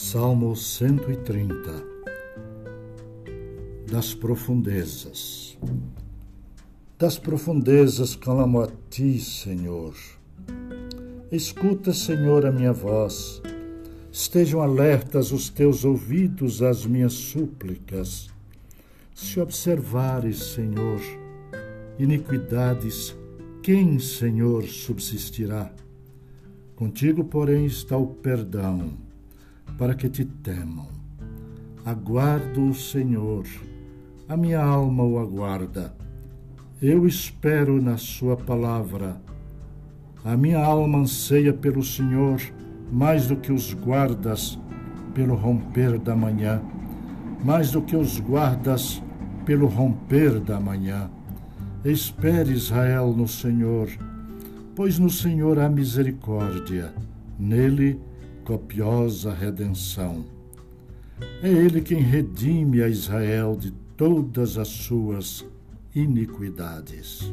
Salmo 130 Das profundezas. Das profundezas clamo a ti, Senhor. Escuta, Senhor, a minha voz. Estejam alertas os teus ouvidos às minhas súplicas. Se observares, Senhor, iniquidades, quem, Senhor, subsistirá? Contigo, porém, está o perdão, para que te temam. Aguardo o Senhor, a minha alma o aguarda. Eu espero na Sua palavra. A minha alma anseia pelo Senhor mais do que os guardas pelo romper da manhã, mais do que os guardas pelo romper da manhã. Espere, Israel, no Senhor pois no Senhor há misericórdia, nele copiosa redenção. É Ele quem redime a Israel de todas as suas iniquidades.